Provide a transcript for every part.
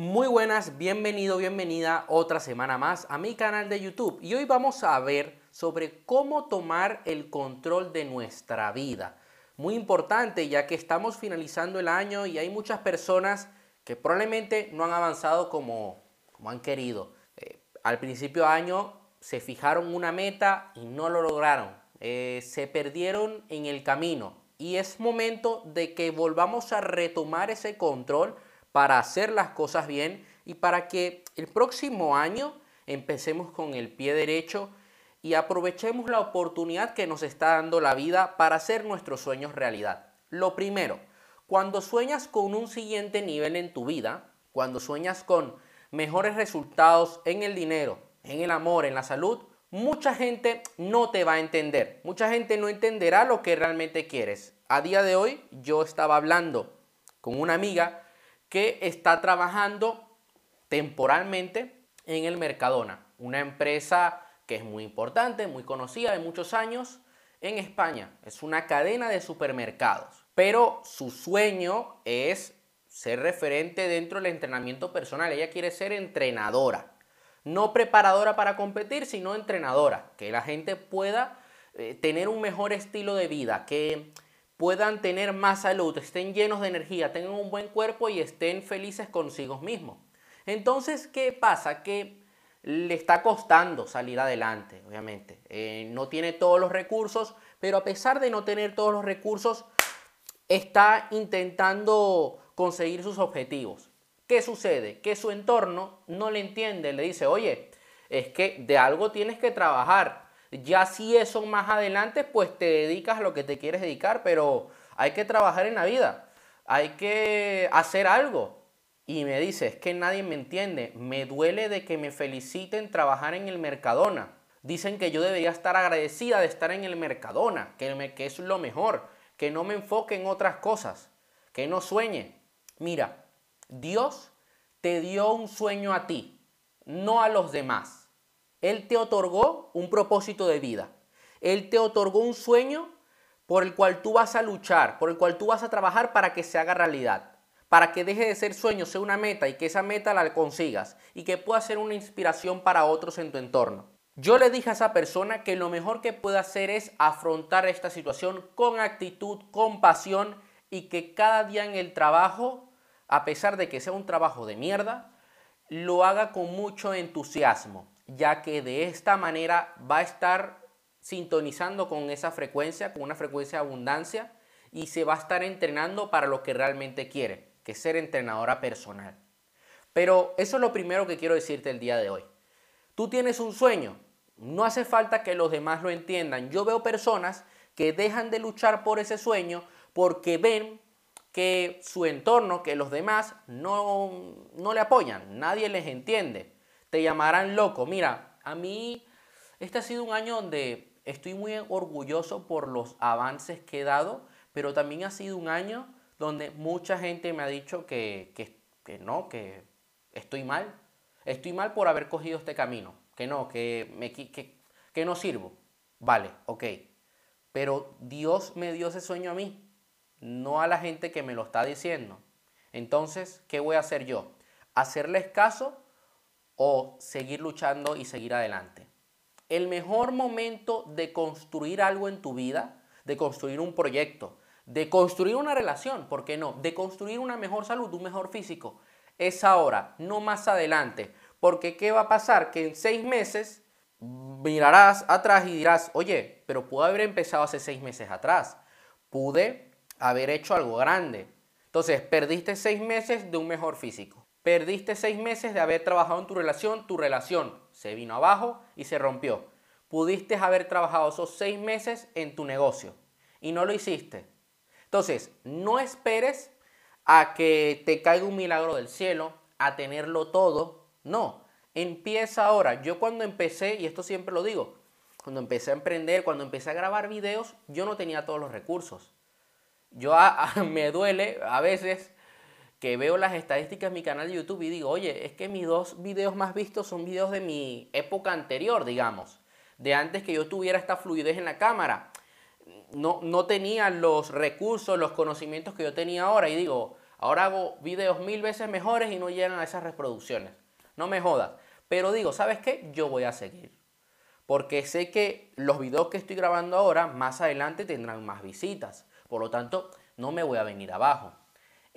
Muy buenas, bienvenido, bienvenida otra semana más a mi canal de YouTube. Y hoy vamos a ver sobre cómo tomar el control de nuestra vida. Muy importante ya que estamos finalizando el año y hay muchas personas que probablemente no han avanzado como, como han querido. Eh, al principio de año se fijaron una meta y no lo lograron. Eh, se perdieron en el camino. Y es momento de que volvamos a retomar ese control para hacer las cosas bien y para que el próximo año empecemos con el pie derecho y aprovechemos la oportunidad que nos está dando la vida para hacer nuestros sueños realidad. Lo primero, cuando sueñas con un siguiente nivel en tu vida, cuando sueñas con mejores resultados en el dinero, en el amor, en la salud, mucha gente no te va a entender. Mucha gente no entenderá lo que realmente quieres. A día de hoy yo estaba hablando con una amiga que está trabajando temporalmente en el Mercadona, una empresa que es muy importante, muy conocida de muchos años en España. Es una cadena de supermercados, pero su sueño es ser referente dentro del entrenamiento personal. Ella quiere ser entrenadora, no preparadora para competir, sino entrenadora, que la gente pueda eh, tener un mejor estilo de vida, que puedan tener más salud, estén llenos de energía, tengan un buen cuerpo y estén felices consigo mismos. Entonces, ¿qué pasa? Que le está costando salir adelante, obviamente. Eh, no tiene todos los recursos, pero a pesar de no tener todos los recursos, está intentando conseguir sus objetivos. ¿Qué sucede? Que su entorno no le entiende, le dice, oye, es que de algo tienes que trabajar. Ya si eso más adelante, pues te dedicas a lo que te quieres dedicar, pero hay que trabajar en la vida, hay que hacer algo. Y me dice, es que nadie me entiende, me duele de que me feliciten trabajar en el Mercadona. Dicen que yo debería estar agradecida de estar en el Mercadona, que, me, que es lo mejor, que no me enfoque en otras cosas, que no sueñe. Mira, Dios te dio un sueño a ti, no a los demás. Él te otorgó un propósito de vida. Él te otorgó un sueño por el cual tú vas a luchar, por el cual tú vas a trabajar para que se haga realidad, para que deje de ser sueño, sea una meta y que esa meta la consigas y que pueda ser una inspiración para otros en tu entorno. Yo le dije a esa persona que lo mejor que puede hacer es afrontar esta situación con actitud, con pasión y que cada día en el trabajo, a pesar de que sea un trabajo de mierda, lo haga con mucho entusiasmo, ya que de esta manera va a estar sintonizando con esa frecuencia, con una frecuencia de abundancia, y se va a estar entrenando para lo que realmente quiere, que es ser entrenadora personal. Pero eso es lo primero que quiero decirte el día de hoy. Tú tienes un sueño, no hace falta que los demás lo entiendan. Yo veo personas que dejan de luchar por ese sueño porque ven que su entorno, que los demás no, no le apoyan, nadie les entiende te llamarán loco. Mira, a mí este ha sido un año donde estoy muy orgulloso por los avances que he dado, pero también ha sido un año donde mucha gente me ha dicho que, que, no, que estoy mal. Estoy mal por haber cogido este camino, que no, que, me, que, que no sirvo. Vale, ok. Pero Dios me dio ese sueño a mí, no a la gente que me lo está diciendo. Entonces, ¿qué voy a hacer yo? ¿Hacerles caso o seguir luchando y seguir adelante. El mejor momento de construir algo en tu vida, de construir un proyecto, de construir una relación, ¿por qué no? De construir una mejor salud, un mejor físico, es ahora, no más adelante. Porque ¿qué va a pasar? Que en seis meses mirarás atrás y dirás, oye, pero pude haber empezado hace seis meses atrás. Pude haber hecho algo grande. Entonces, perdiste seis meses de un mejor físico. Perdiste seis meses de haber trabajado en tu relación, tu relación se vino abajo y se rompió. Pudiste haber trabajado esos seis meses en tu negocio y no lo hiciste. Entonces, no esperes a que te caiga un milagro del cielo, a tenerlo todo. No, empieza ahora. Yo cuando empecé, y esto siempre lo digo, cuando empecé a emprender, cuando empecé a grabar videos, yo no tenía todos los recursos. Yo me duele a veces que veo las estadísticas en mi canal de YouTube y digo, oye, es que mis dos videos más vistos son videos de mi época anterior, digamos, de antes que yo tuviera esta fluidez en la cámara. No, no tenía los recursos, los conocimientos que yo tenía ahora y digo, Ahora hago videos mil veces mejores y no llegan a esas reproducciones. No me jodas. Pero digo, ¿sabes qué? Yo voy a seguir. Porque sé que los videos que estoy grabando ahora más adelante tendrán más visitas. Por lo tanto, no me voy a venir abajo.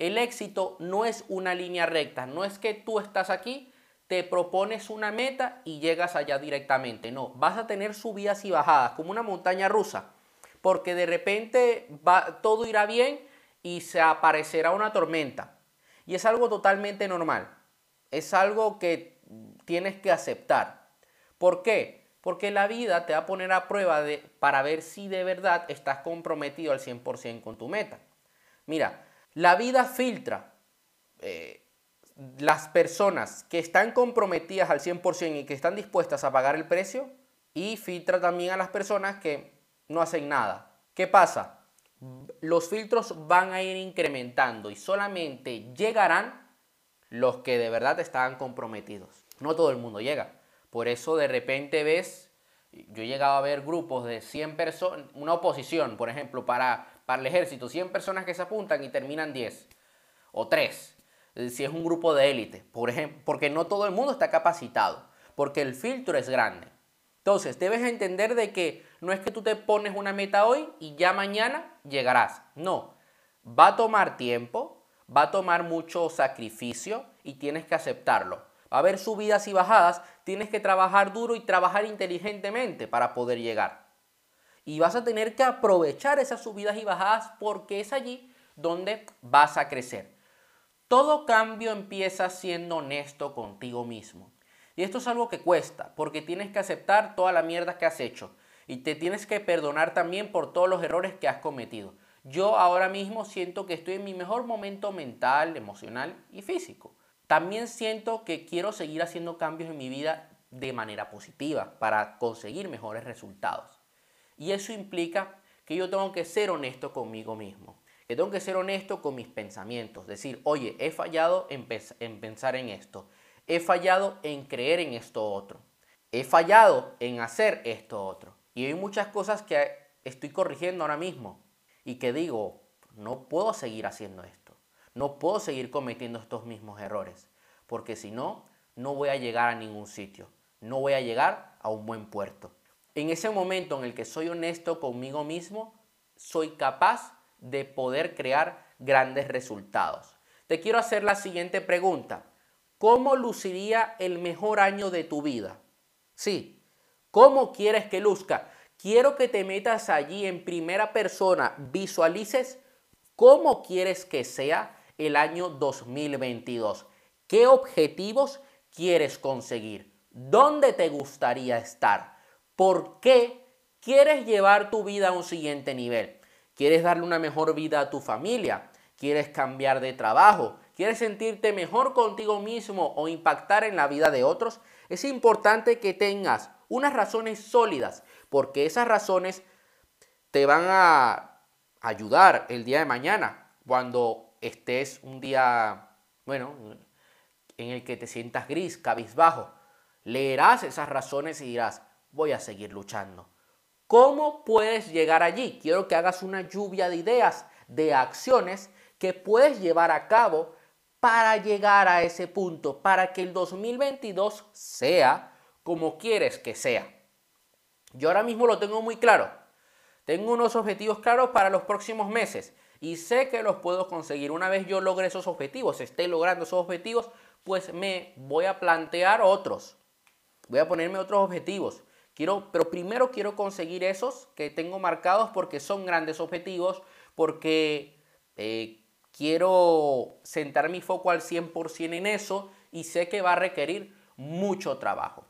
El éxito no es una línea recta. No es que tú estás aquí, te propones una meta y llegas allá directamente. No, vas a tener subidas y bajadas, como una montaña rusa. Porque de repente va, todo irá bien y se aparecerá una tormenta. Y es algo totalmente normal. Es algo que tienes que aceptar. ¿Por qué? Porque la vida te va a poner a prueba de, para ver si de verdad estás comprometido al 100% con tu meta. Mira, la vida filtra eh, las personas que están comprometidas al 100% y que están dispuestas a pagar el precio y filtra también a las personas que no hacen nada. ¿Qué pasa? los filtros van a ir incrementando y solamente llegarán los que de verdad estaban comprometidos. No todo el mundo llega. Por eso de repente ves, yo he llegado a ver grupos de 100 personas, una oposición, por ejemplo, para, para el ejército, 100 personas que se apuntan y terminan 10 o 3. Si es un grupo de élite, por ejemplo, porque no todo el mundo está capacitado, porque el filtro es grande. Entonces, debes entender de que no es que tú te pones una meta hoy y ya mañana llegarás. No, va a tomar tiempo, va a tomar mucho sacrificio y tienes que aceptarlo. Va a haber subidas y bajadas, tienes que trabajar duro y trabajar inteligentemente para poder llegar. Y vas a tener que aprovechar esas subidas y bajadas porque es allí donde vas a crecer. Todo cambio empieza siendo honesto contigo mismo. Y esto es algo que cuesta, porque tienes que aceptar toda la mierda que has hecho. Y te tienes que perdonar también por todos los errores que has cometido. Yo ahora mismo siento que estoy en mi mejor momento mental, emocional y físico. También siento que quiero seguir haciendo cambios en mi vida de manera positiva para conseguir mejores resultados. Y eso implica que yo tengo que ser honesto conmigo mismo, que tengo que ser honesto con mis pensamientos, decir, oye, he fallado en, en pensar en esto, He fallado en creer en esto otro. He fallado en hacer esto otro. Y hay muchas cosas que estoy corrigiendo ahora mismo y que digo, no puedo seguir haciendo esto. No puedo seguir cometiendo estos mismos errores. Porque si no, no voy a llegar a ningún sitio. No voy a llegar a un buen puerto. En ese momento en el que soy honesto conmigo mismo, soy capaz de poder crear grandes resultados. Te quiero hacer la siguiente pregunta. ¿Cómo luciría el mejor año de tu vida? Sí, ¿cómo quieres que luzca? Quiero que te metas allí en primera persona, visualices cómo quieres que sea el año 2022. ¿Qué objetivos quieres conseguir? ¿Dónde te gustaría estar? ¿Por qué quieres llevar tu vida a un siguiente nivel? ¿Quieres darle una mejor vida a tu familia? ¿Quieres cambiar de trabajo? ¿Quieres sentirte mejor contigo mismo o impactar en la vida de otros? Es importante que tengas unas razones sólidas, porque esas razones te van a ayudar el día de mañana, cuando estés un día, bueno, en el que te sientas gris, cabizbajo. Leerás esas razones y dirás, voy a seguir luchando. ¿Cómo puedes llegar allí? Quiero que hagas una lluvia de ideas, de acciones que puedes llevar a cabo para llegar a ese punto, para que el 2022 sea como quieres que sea. Yo ahora mismo lo tengo muy claro. Tengo unos objetivos claros para los próximos meses y sé que los puedo conseguir. Una vez yo logre esos objetivos, esté logrando esos objetivos, pues me voy a plantear otros. Voy a ponerme otros objetivos. Quiero, pero primero quiero conseguir esos que tengo marcados porque son grandes objetivos, porque eh, quiero sentar mi foco al 100% en eso y sé que va a requerir mucho trabajo.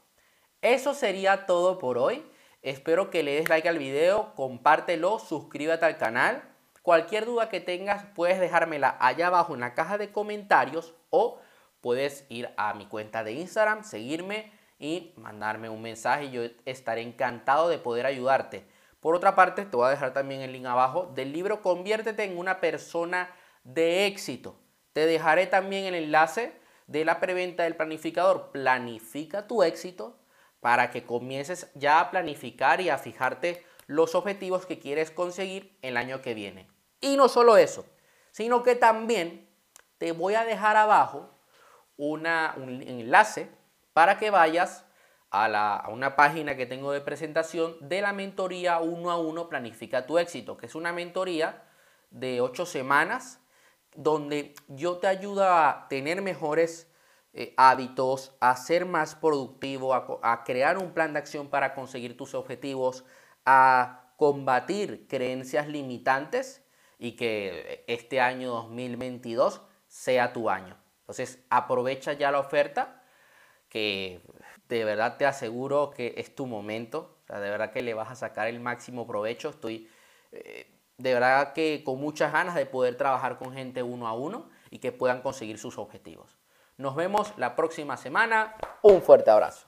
Eso sería todo por hoy. Espero que le des like al video, compártelo, suscríbete al canal. Cualquier duda que tengas puedes dejármela allá abajo en la caja de comentarios o puedes ir a mi cuenta de Instagram, seguirme y mandarme un mensaje. Yo estaré encantado de poder ayudarte. Por otra parte, te voy a dejar también el link abajo del libro Conviértete en una persona de éxito. Te dejaré también el enlace de la preventa del planificador. Planifica tu éxito para que comiences ya a planificar y a fijarte los objetivos que quieres conseguir el año que viene. Y no solo eso, sino que también te voy a dejar abajo una, un enlace para que vayas a, una página que tengo de presentación de la mentoría uno a uno Planifica tu éxito, que es una mentoría de ocho semanas donde yo te ayudo a tener mejores eh, hábitos, a ser más productivo, a, a crear un plan de acción para conseguir tus objetivos, a combatir creencias limitantes y que este año 2022 sea tu año. Entonces aprovecha ya la oferta que de verdad te aseguro que es tu momento. De verdad que le vas a sacar el máximo provecho. Estoy eh, de verdad que con muchas ganas de poder trabajar con gente uno a uno y que puedan conseguir sus objetivos. Nos vemos la próxima semana. Un fuerte abrazo.